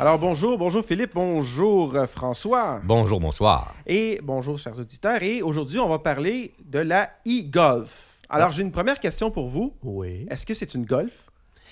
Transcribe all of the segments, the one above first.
Alors bonjour, bonjour Philippe, bonjour euh, François. Bonjour, bonsoir. Et bonjour chers auditeurs. Et aujourd'hui, on va parler de la e-golf. Alors j'ai une première question pour vous. Oui. Est-ce que c'est une golf?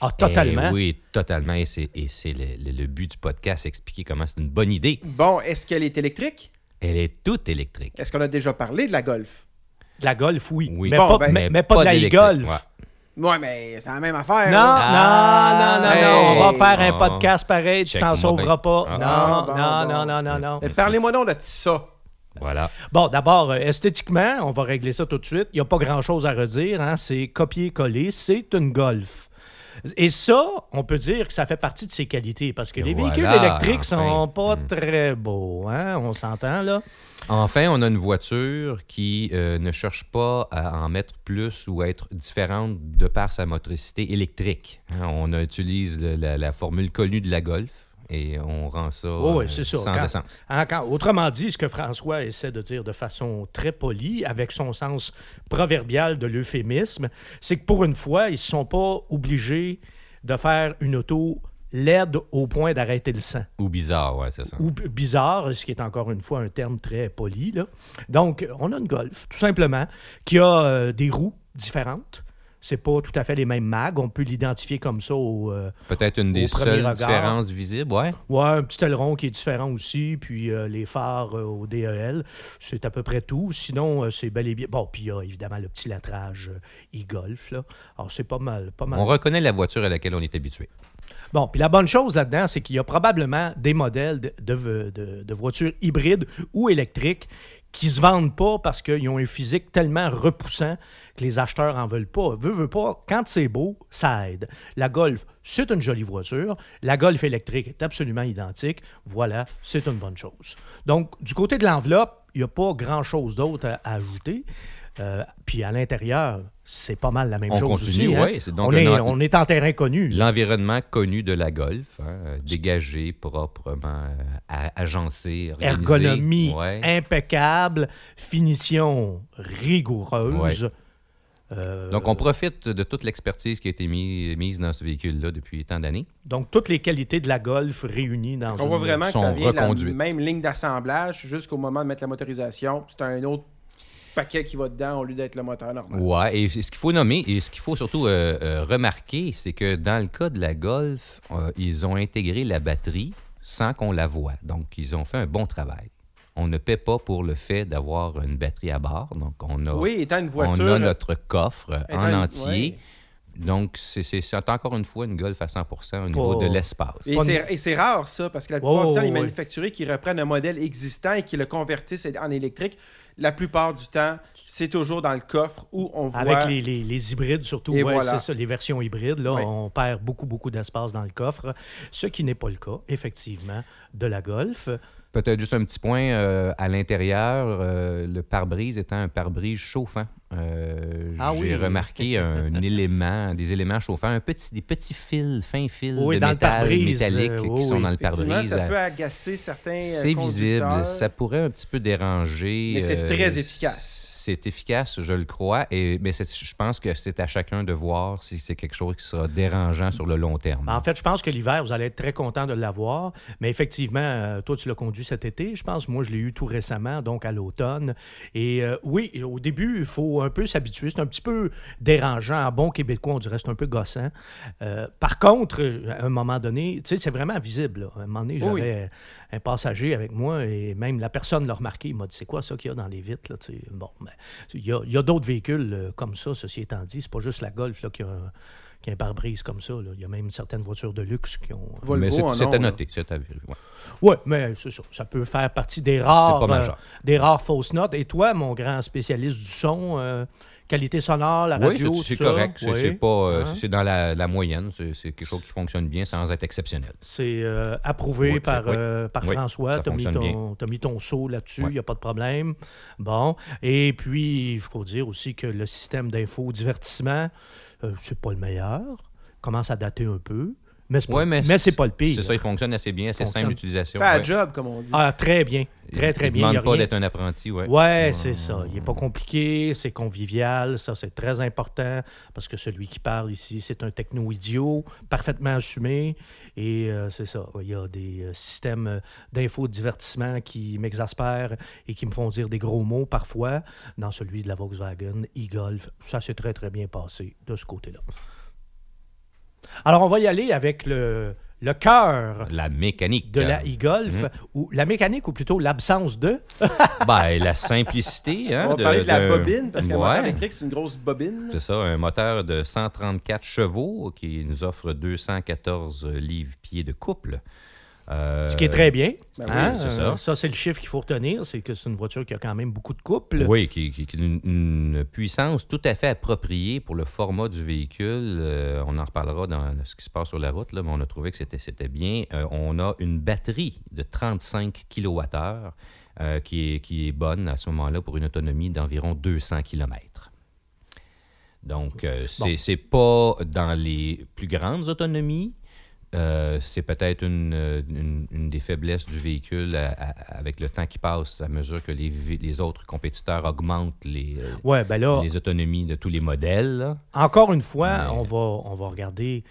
Ah, totalement. Eh oui, totalement. Et c'est, le, le- le but du podcast, expliquer comment c'est une bonne idée. Bon, est-ce qu'elle est électrique? Elle est toute électrique. Est-ce qu'on a déjà parlé de la golf? De la golf, oui. Oui. Mais, Bon, pas, ben, mais, mais pas de la d'électrique. Ouais. Mais c'est la même affaire. Non, là. non, non, non, non. On va faire un Ah. podcast pareil. Tu t'en sauveras pas. Ah. Non, Ah, bon, non, bon. non, non, non, non. Mais Parlez-moi donc de ça. Voilà. Bon, d'abord, euh, esthétiquement, on va régler ça tout de suite. Il n'y a pas grand-chose à redire. Hein? C'est copier-coller. C'est une golf. Et ça, on peut dire que ça fait partie de ses qualités parce que Et les voilà, véhicules électriques sont pas Mm. très beaux. Hein? On s'entend, là? Enfin, on a une voiture qui euh, ne cherche pas à en mettre plus ou à être différente de par sa motricité électrique. Hein, on utilise la formule connue de la Golf et on rend ça Oh, oui, c'est sans Quand- essence. Quand- autrement dit, ce que François essaie de dire de façon très polie, avec son sens proverbial de l'euphémisme, c'est que pour une fois, ils ne sont pas obligés de faire une auto laide au point d'arrêter le sang. Ou bizarre, ouais, c'est ça. Ou bizarre, ce qui est encore une fois un terme très poli. Là. Donc, on a une Golf, tout simplement, qui a euh, des roues différentes. C'est pas tout à fait les mêmes mags. On peut l'identifier comme ça au, euh, Peut-être une des seules regard. différences visibles, ouais. Ouais, un petit aileron qui est différent aussi, puis euh, les phares euh, au DEL, c'est à peu près tout. Sinon, c'est bel et bien. Bon, puis il y a évidemment le petit latrage e-golf, là. Alors, c'est pas mal, pas mal. On reconnaît la voiture à laquelle on est habitué. Bon, puis la bonne chose là-dedans, c'est qu'il y a probablement des modèles de, de- de- de voitures hybrides ou électriques qui se vendent pas parce qu'ils ont un physique tellement repoussant que les acheteurs en veulent pas. Veux, pas, quand c'est beau, ça aide. La Golf, c'est une jolie voiture. La Golf électrique est absolument identique. Voilà, c'est une bonne chose. Donc, du côté de l'enveloppe, il n'y a pas grand-chose d'autre à ajouter. Euh, puis à l'intérieur, c'est pas mal la même On chose continue, aussi. hein. ouais, donc on, est, en- on est en terrain connu. L'environnement connu de la Golf, hein, euh, dégagé, proprement euh, agencé, organisé. ergonomie Ouais. impeccable, finition rigoureuse. Euh, Donc, on profite de toute l'expertise qui a été mis- mise dans ce véhicule-là depuis tant d'années. donc, toutes les qualités de la Golf réunies dans On une... voit vraiment que sont ça vient de la même ligne d'assemblage jusqu'au moment de mettre la motorisation. C'est un autre paquet qui va dedans au lieu d'être le moteur normal. Ouais, et ce qu'il faut nommer, et ce qu'il faut surtout euh, euh, remarquer, c'est que dans le cas de la Golf, euh, ils ont intégré la batterie sans qu'on la voie. Donc, ils ont fait un bon travail. On ne paie pas pour le fait d'avoir une batterie à bord. Donc, on a, Oui, étant une voiture. on a notre coffre en une- entier. ouais. Donc, c'est encore une fois une Golf à 100% au niveau Oh. de l'espace. Et c'est, rare, ça, parce que la plupart Oh, du temps, les manufacturiers qui reprennent un modèle existant et qui le convertissent en électrique, la plupart du temps, c'est toujours dans le coffre où on voit... Avec les, les- les hybrides, surtout, ouais, voilà. c'est ça, les versions hybrides, là, Oui. on perd beaucoup, beaucoup d'espace dans le coffre, ce qui n'est pas le cas, effectivement, de la Golf. Peut-être juste un petit point euh, à l'intérieur, euh, le pare-brise étant un pare-brise chauffant. Euh, Ah J'ai oui. remarqué un élément, des éléments chauffants, un petit, des petits fils, fins fils Oui, de métal métallique euh, qui oui, sont oui. dans le pare-brise. ça peut agacer certains C'est visible, ça pourrait un petit peu déranger. Mais c'est très efficace. C'est efficace, je le crois, et, mais je pense que c'est à chacun de voir si c'est quelque chose qui sera dérangeant sur le long terme. En fait, je pense que l'hiver, vous allez être très content de l'avoir. Mais effectivement, euh, toi, tu l'as conduit cet été, je pense. Moi, je l'ai eu tout récemment, donc à l'automne. Et euh, oui, au début, il faut un peu s'habituer. C'est un petit peu dérangeant. En bon québécois, on dirait que c'est un peu gossant. Euh, par contre, à un moment donné, tu sais, c'est vraiment visible. là. À un moment donné, Oui, j'avais un passager avec moi et même la personne l'a remarqué. Il m'a dit C'est quoi ça qu'il y a dans les vitres là, tu sais? Bon, ben, il y a, il y a d'autres véhicules euh, comme ça, ceci étant dit. C'est pas juste la Golf là, qui a un, qui a un pare-brise comme ça. là. Il y a même certaines voitures de luxe qui ont. Volvo mais c'est à noter, c'est à vérifier. ouais. Oui, mais c'est ça. Ça peut faire partie des rares, pas euh, des rares fausses notes. Et toi, mon grand spécialiste du son, euh, qualité sonore, la radio, c'est- correct. C'est oui. c'est pas, euh, Hein? c'est dans la, la moyenne. C'est quelque chose qui fonctionne bien sans être exceptionnel. C'est euh, approuvé Oui, par, euh, par François. ça Tu as mis, ton- t'as mis ton saut là-dessus, il n'y a pas de problème. Bon. Et puis, il faut dire aussi que le système d'info-divertissement, euh, c'est pas le meilleur. Commence à dater un peu. Mais c'est pas, Ouais, mais mais c'est pas le pire. C'est ça, il fonctionne assez bien, assez simple d'utilisation. Fait ouais. job, comme on dit. Ah, très bien. Très, très Il bien. Il a demande pas rien- d'être un apprenti, ouais. Ouais, c'est ça. Il n'est pas compliqué, c'est convivial, ça c'est très important parce que celui qui parle ici, c'est un techno-idiot, parfaitement assumé. Et euh, c'est ça. Il y a des euh, systèmes euh, d'infodivertissement qui m'exaspèrent et qui me font dire des gros mots parfois. Dans celui de la Volkswagen e-Golf, ça s'est très très bien passé de ce côté-là. Alors on va y aller avec le, le cœur La mécanique. de la e-Golf, ou la mécanique, ou plutôt l'absence de. Ben, la simplicité. Hein, on va parler de la de- bobine, parce qu'un Ouais. moteur électrique, c'est une grosse bobine. C'est ça, un moteur de 134 chevaux qui nous offre 214 livres-pieds de couple. Euh, Ce qui est très bien. Ben oui, hein, c'est euh, ça. c'est le chiffre qu'il faut retenir, c'est que c'est une voiture qui a quand même beaucoup de couple. Oui, qui, qui- qui a une, une puissance tout à fait appropriée pour le format du véhicule. Euh, on en reparlera dans ce qui se passe sur la route, là, mais on a trouvé que c'était, bien. Euh, on a une batterie de 35 kWh qui, est, qui est bonne à ce moment-là pour une autonomie d'environ 200 km. Donc, c'est, Bon. c'est pas dans les plus grandes autonomies. Euh, c'est peut-être une, euh, une- une des faiblesses du véhicule à- à- avec le temps qui passe, à mesure que les, autres compétiteurs augmentent les, euh, Ouais, ben là, les autonomies de tous les modèles. là. encore une fois, Mais- on, va, on va regarder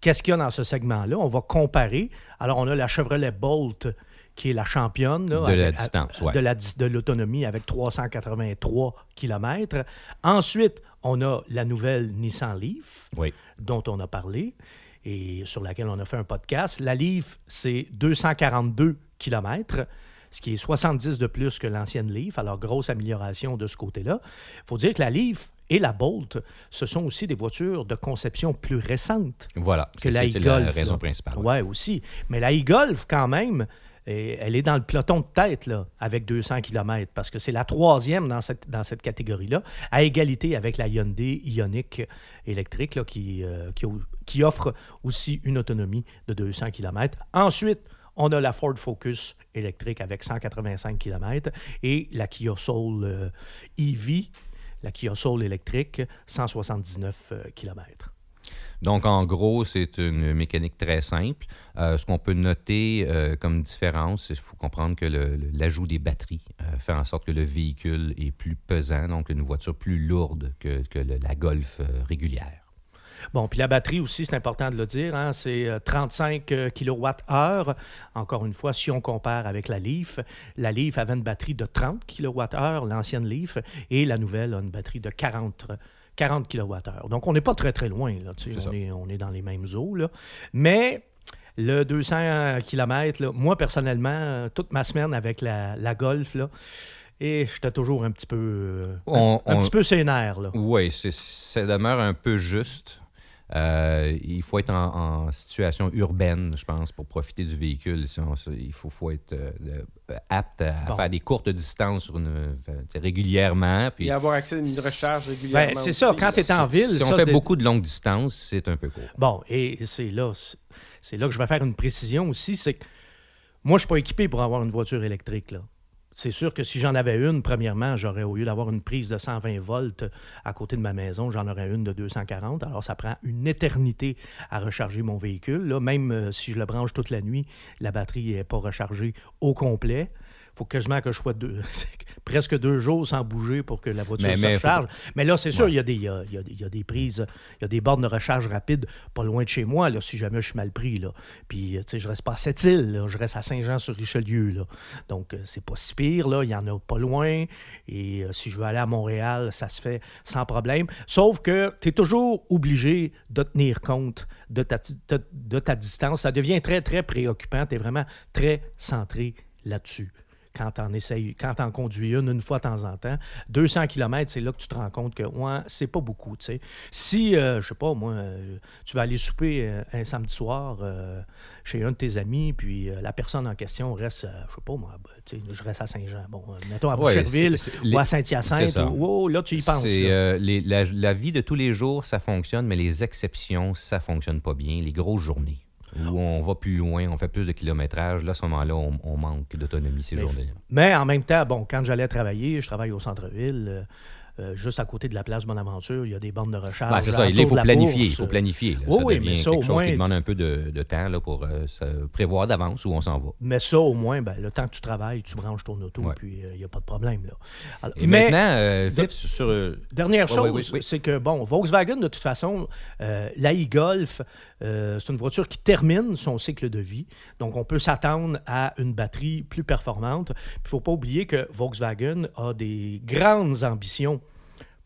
qu'est-ce qu'il y a dans ce segment-là. On va comparer. Alors, on a la Chevrolet Bolt qui est la championne là, De la distance, à- ouais. de la dis- de l'autonomie avec 383 km. Ensuite, on a la nouvelle Nissan Leaf. Oui. dont on a parlé et sur laquelle on a fait un podcast. La Leaf, c'est 242 km, ce qui est 70 de plus que l'ancienne Leaf. Alors, grosse amélioration de ce côté-là. Il faut dire que la Leaf et la Bolt, ce sont aussi des voitures de conception plus récentes Voilà. que C'est- la c'est c'est la e-Golf. raison principale. Ouais, aussi. Mais la e-Golf, quand même, elle est dans le peloton de tête, là, avec 200 km, parce que c'est la troisième dans cette, dans cette catégorie-là, à égalité avec la Hyundai Ioniq électrique, là, qui, euh, qui, qui offre aussi une autonomie de 200 km. Ensuite, on a la Ford Focus électrique avec 185 km et la Kia Soul euh, EV, la Kia Soul électrique, 179 km. Donc, en gros, c'est une mécanique très simple. Euh, ce qu'on peut noter euh, comme différence, il faut comprendre que l'ajout des batteries euh, fait en sorte que le véhicule est plus pesant, donc une voiture plus lourde que, la Golf régulière. Bon, puis la batterie aussi, c'est important de le dire, hein, c'est euh, 35 kWh. Encore une fois, si on compare avec la Leaf, la Leaf avait une batterie de 30 kWh, l'ancienne Leaf, et la nouvelle a une batterie de 40 40 kWh. Donc, on n'est pas très, très loin. Là, tu sais, C'est on, est, on est dans les mêmes eaux. Là. Mais le 200 km, là, moi, personnellement, toute ma semaine avec la, la Golf, là, et j'étais toujours un petit peu, euh, On- un, un on- petit peu sénère. Là. Oui, c'est- ça demeure un peu juste. Euh, il faut être en, en situation urbaine, je pense, pour profiter du véhicule. Si on- il faut, faut être euh, euh, apte à Bon. faire des courtes distances sur une- régulièrement. Puis, Et avoir accès à une recharge régulièrement. Ben, c'est ça, quand tu es en ville. si ça, on fait beaucoup de longues distances, c'est un peu court. Bon, et c'est là, c'est là que je vais faire une précision aussi, c'est que moi, je suis pas équipé pour avoir une voiture électrique. Là. C'est sûr que si j'en avais une, premièrement, j'aurais, au lieu d'avoir une prise de 120 volts à côté de ma maison, j'en aurais une de 240. Alors, ça prend une éternité à recharger mon véhicule. Même euh, si je le branche toute la nuit, la batterie n'est pas rechargée au complet. Il faut quasiment que je sois deux, presque deux jours sans bouger pour que la voiture Mais- se mais faut recharge. Mais là, c'est sûr, Ouais. il y, a y a- il y a- il y a des prises, il y a des bornes de recharge rapide pas loin de chez moi, là, si jamais je suis mal pris. Là. Puis, euh, tu sais, je reste pas à Sept-Îles, là, je reste à Saint-Jean-sur-Richelieu. Là. Donc, euh, c'est pas si pire, là. il y en a pas loin. Et euh, si je veux aller à Montréal, ça se fait sans problème. Sauf que tu es toujours obligé de tenir compte de ta, ti- de, de ta distance. Ça devient très, très préoccupant. Tu es vraiment très centré là-dessus quand t'en essayes, quand t'en conduis une une fois de temps en temps. 200 km, c'est là que tu te rends compte que ouais, c'est pas beaucoup, tu sais. Si, euh, je sais pas, moi, euh, tu vas aller souper euh, un samedi soir euh, chez un de tes amis, puis la personne en question reste, je sais pas, moi, tu sais, je reste à Saint-Jean, bon, mettons à Boucherville ou les- à Saint-Hyacinthe, ou- oh, là, tu y penses. Les- la, la vie de tous les jours, ça fonctionne, mais les exceptions, ça fonctionne pas bien. Les grosses journées où on va plus loin, on fait plus de kilométrage, là, à ce moment-là, on, on manque d'autonomie ces journées. Mais en même temps, bon, quand j'allais travailler, je travaille au centre-ville, euh, euh, juste à côté de la place Bonaventure, il y a des bandes de recharge. Ben, c'est ça, il faut de la planifier. Il faut planifier. Oui, ça oui, devient mais ça, quelque au chose moins- qui demande un peu de, de temps là, pour euh, se prévoir d'avance où on s'en va. Mais ça, au moins, ben, le temps que tu travailles, tu branches ton auto, Ouais. puis euh, il n'y a pas de problème. Là. Alors, Et mais maintenant, euh, Philippe, sur... dernière chose, ouais, oui, oui. c'est que, bon, Volkswagen, de toute façon, la e-Golf, c'est une voiture qui termine son cycle de vie. Donc, on peut s'attendre à une batterie plus performante. Il ne faut pas oublier que Volkswagen a des grandes ambitions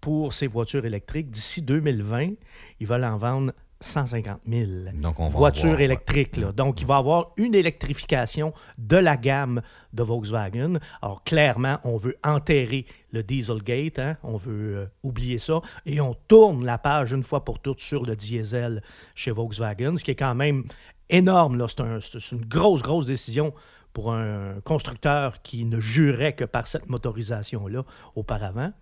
pour ses voitures électriques. D'ici 2020, ils veulent en vendre 150 000 Donc, on voitures avoir, électriques. là. Donc, il va y avoir une électrification de la gamme de Volkswagen. Alors, clairement, on veut enterrer le Dieselgate, hein? on veut euh, oublier ça, et on tourne la page une fois pour toutes sur le diesel chez Volkswagen, ce qui est quand même énorme. là. C'est un- c'est une grosse, grosse décision pour un constructeur qui ne jurait que par cette motorisation-là auparavant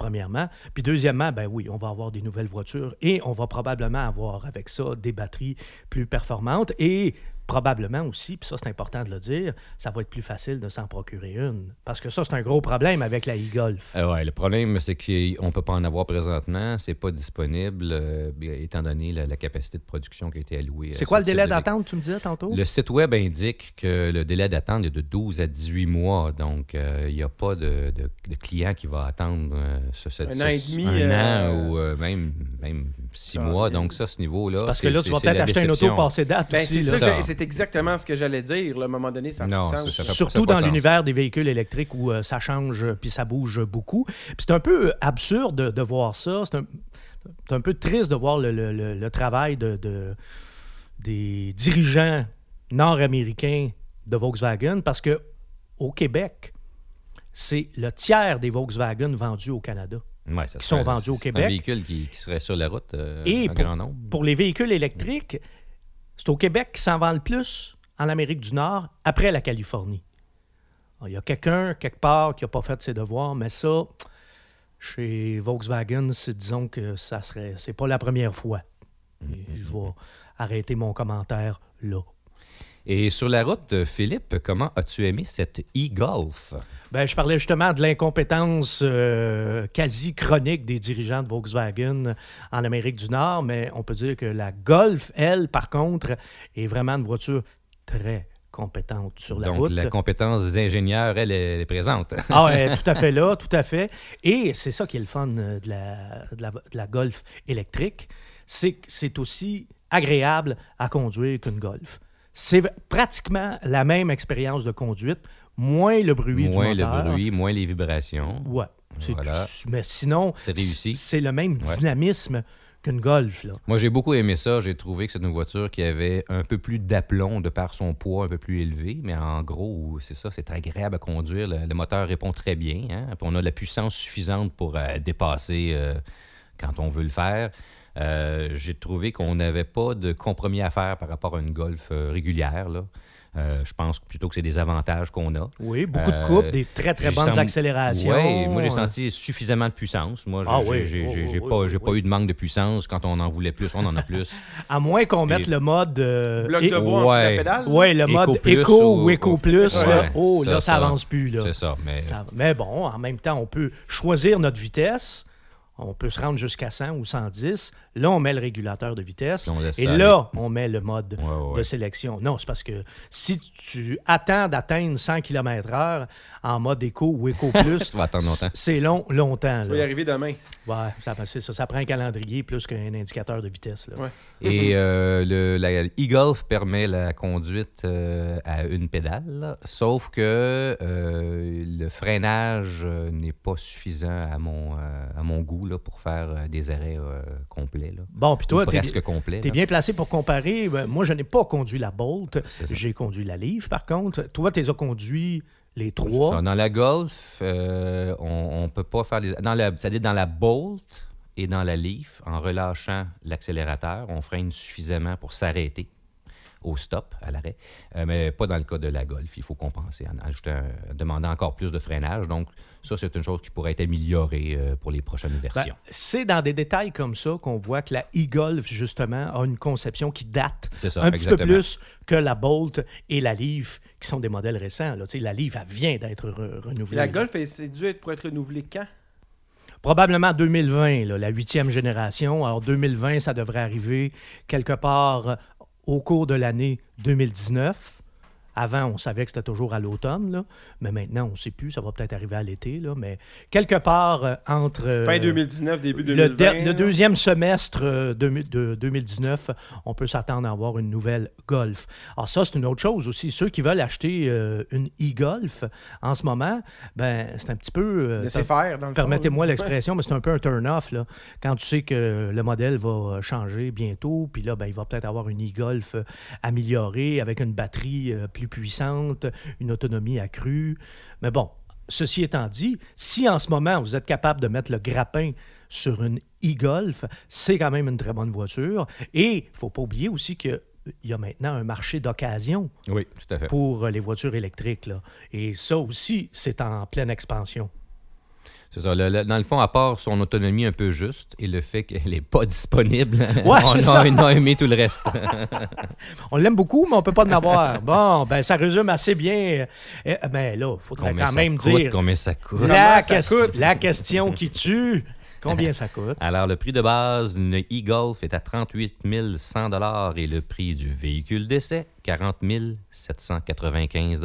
premièrement. Puis deuxièmement, ben oui, on va avoir des nouvelles voitures et on va probablement avoir avec ça des batteries plus performantes et probablement aussi, puis ça c'est important de le dire, ça va être plus facile de s'en procurer une. Parce que ça, c'est un gros problème avec la e-Golf. Euh, ouais, le problème, c'est qu'on ne peut pas en avoir présentement. C'est pas disponible, euh, étant donné la, la capacité de production qui a été allouée. à C'est ce quoi le délai d'attente, tu me disais tantôt? Le site web indique que le délai d'attente est de 12 à 18 mois. Donc, euh, il n'y a pas de, de- de client qui va attendre euh, ce, ce- Un an et demi, Un euh, an ou euh, même, même six Ah, mois. Donc, ça, ce niveau-là. Parce que là, tu vas peut-être acheter une auto passée date Ben, aussi. c'est là. ça, c'est exactement ce que j'allais dire. là, à un moment donné, ça Non, c'est- ça fait- Surtout dans l'univers des véhicules électriques où euh, ça change euh, puis ça bouge beaucoup. Puis c'est un peu absurde de, de voir ça. C'est un, c'est un peu triste de voir le, le- le- le travail de, de- des dirigeants nord-américains de Volkswagen parce que au Québec, c'est le tiers des Volkswagen vendus au Canada. Ouais, ça qui serait- sont vendus au c'est Québec. un véhicule qui, qui serait sur la route euh, Et en pour, grand nombre. pour les véhicules électriques, c'est au Québec qui s'en vend le plus en Amérique du Nord après la Californie. Alors, Il y a quelqu'un, quelque part, qui n'a pas fait ses devoirs, mais ça, chez Volkswagen, c'est, disons que ça serait. C'est pas la première fois. Je vais arrêter mon commentaire là. Et sur la route, Philippe, comment as-tu aimé cette e-Golf? Ben, je parlais justement de l'incompétence euh, quasi chronique des dirigeants de Volkswagen en Amérique du Nord, mais on peut dire que la Golf, elle, par contre, est vraiment une voiture très compétente sur la Donc, route. la compétence des ingénieurs, elle, elle est présente. Ah ouais, tout à fait là, tout à fait. Et c'est ça qui est le fun euh, de la, de la, de la Golf électrique, c'est que c'est aussi agréable à conduire qu'une Golf. C'est pratiquement la même expérience de conduite, moins le bruit moins du le moteur. bruit, moins les vibrations. Ouais. Voilà. tout- mais sinon, C'est réussi. C'est le même Ouais. dynamisme qu'une Golf. Là. Moi, j'ai beaucoup aimé ça. J'ai trouvé que c'est une voiture qui avait un peu plus d'aplomb de par son poids un peu plus élevé. Mais en gros, c'est ça, c'est très agréable à conduire. Le, le moteur répond très bien. hein. Puis on a la puissance suffisante pour euh, dépasser euh, quand on veut le faire. Euh, j'ai trouvé qu'on n'avait pas de compromis à faire par rapport à une Golf euh, régulière. là. Euh, je pense plutôt que c'est des avantages qu'on a. Oui, beaucoup de Euh, coupe, des très, très bonnes accélérations. Ouais, moi, j'ai senti suffisamment de puissance. Moi, j'ai Ah j'ai- oui, oui, oui, oui, pas, oui, j'ai pas oui. eu de manque de puissance. Quand on en voulait plus, on en a plus. À moins qu'on mette Et- le mode... euh, Bloc de bois Ouais. la pédale? Ouais, le mode éco ou- ou éco plus, Ouais, là, oh, ça, là, ça, ça. avance plus. Là. C'est ça. Mais Ça- mais bon, en même temps, on peut choisir notre vitesse. On peut se rendre jusqu'à 100 ou 110. Là, on met le régulateur de vitesse. On Et là, on met le mode Ouais, ouais, de sélection. Non, c'est parce que si tu attends d'atteindre 100 km/h en mode éco ou éco plus, Tu vas attendre longtemps. c'est long, longtemps. Ça va y arriver demain. Ouais, ça, c'est ça, ça prend un calendrier plus qu'un indicateur de vitesse. là. Ouais. Et euh, le, la e-Golf permet la conduite euh, à une pédale, là. sauf que euh, le freinage euh, n'est pas suffisant à mon, euh, à mon goût là, pour faire euh, des arrêts euh, complets. Là. Bon, puis toi. T'es là. bien placé pour comparer. Ben, moi, je n'ai pas conduit la Bolt. J'ai conduit la Leaf, par contre. Toi, tu as conduit les trois. Dans la Golf, euh, on, on peut pas faire les. Dans la, c'est-à-dire dans la Bolt et dans la Leaf, en relâchant l'accélérateur, on freine suffisamment pour s'arrêter au stop, à l'arrêt, Euh, mais pas dans le cas de la Golf. Il faut compenser en ajoutant, en demandant encore plus de freinage. Donc, ça, c'est une chose qui pourrait être améliorée euh, pour les prochaines Ben, versions. c'est dans des détails comme ça qu'on voit que la e-Golf, justement, a une conception qui date ça, un petit peu plus que la Bolt et la Leaf, qui sont des modèles récents. Là. Tu sais, La Leaf, elle vient d'être re- renouvelée. La là. Golf, elle- c'est dû être pour être renouvelée quand? probablement 2020, là, la huitième génération. Alors 2020, ça devrait arriver quelque part au cours de l'année 2019. Avant, on savait que c'était toujours à l'automne, là, mais maintenant, on ne sait plus. Ça va peut-être arriver à l'été, là, mais quelque part euh, entre... euh, Fin 2019, début le, 2020. der- le deuxième semestre euh, de, de 2019, on peut s'attendre à avoir une nouvelle Golf. Alors ça, c'est une autre chose aussi. Ceux qui veulent acheter euh, une e-Golf en ce moment, ben c'est un petit peu... euh, Laissez faire, dans le fond, Permettez-moi l'expression, mais c'est un peu un turn-off. là. Quand tu sais que le modèle va changer bientôt, puis là, ben, il va peut-être avoir une e-Golf améliorée avec une batterie euh, plus puissante, une autonomie accrue. Mais bon, ceci étant dit, si en ce moment vous êtes capable de mettre le grappin sur une e-Golf, c'est quand même une très bonne voiture. Et il ne faut pas oublier aussi qu'il y a maintenant un marché d'occasion Oui, pour euh, les voitures électriques. là. Et ça aussi, c'est en pleine expansion. C'est ça. Le- le- dans le fond, à part son autonomie un peu juste et le fait qu'elle n'est pas disponible, Ouais, on, a, ça. on a aimé tout le reste. On l'aime beaucoup, mais on peut pas en avoir. Bon, ben ça résume assez bien. Eh, ben là, il faudrait Combien quand même coûte, dire combien ça coûte? la, ça coûte? la question qui tue. Combien ça coûte? Alors, le prix de base d'une e-Golf est à 38 100 et le prix du véhicule d'essai, 40 795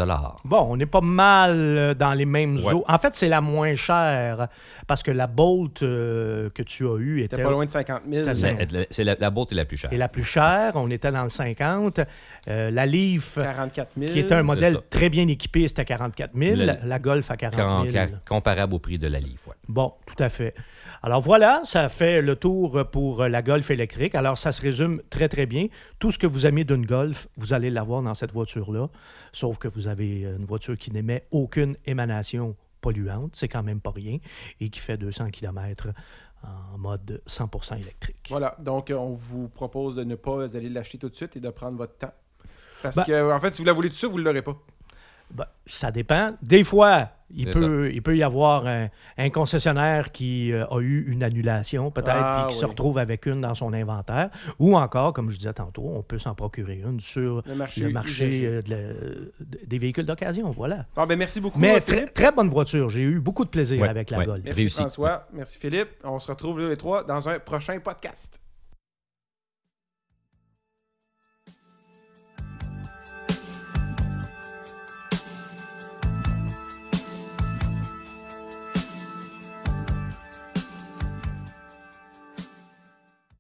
Bon, on est pas mal euh, dans les mêmes Ouais. eaux. En fait, c'est la moins chère parce que la Bolt euh, que tu as eue était C'était pas loin de 50 000. C'était mais ça. C'est la, la boîte est la plus chère. est la plus chère. On était dans le 50. Euh, la Leaf, 44 000. qui était un modèle très bien équipé, c'était 44 000. Le- La, Golf à 40 Quand- 000. quand- comparable au prix de la Leaf. ouais. Bon, tout à fait. Alors voilà, ça fait le tour pour la Golf électrique. Alors ça se résume très très bien. Tout ce que vous aimez d'une Golf, vous allez l'avoir dans cette voiture-là, sauf que vous avez une voiture qui n'émet aucune émanation polluante, c'est quand même pas rien, et qui fait 200 km en mode 100% électrique. Voilà, donc euh, on vous propose de ne pas aller l'acheter tout de suite et de prendre votre temps. Parce Ben- que, en fait, si vous la voulez tout de suite, vous ne l'aurez pas. Ben, ça dépend. Des fois, il peut, il peut y avoir un, un concessionnaire qui euh, a eu une annulation, peut-être, Ah, puis qui se retrouve avec une dans son inventaire. Ou encore, comme je disais tantôt, on peut s'en procurer une sur Le marché. le marché usagé. euh, de la- des véhicules d'occasion. Voilà. Bon, ben, merci beaucoup, Mais très, très bonne voiture. J'ai eu beaucoup de plaisir Ouais, avec la ouais. Golf. Merci Réussi. François. Merci Philippe. On se retrouve les trois dans un prochain podcast.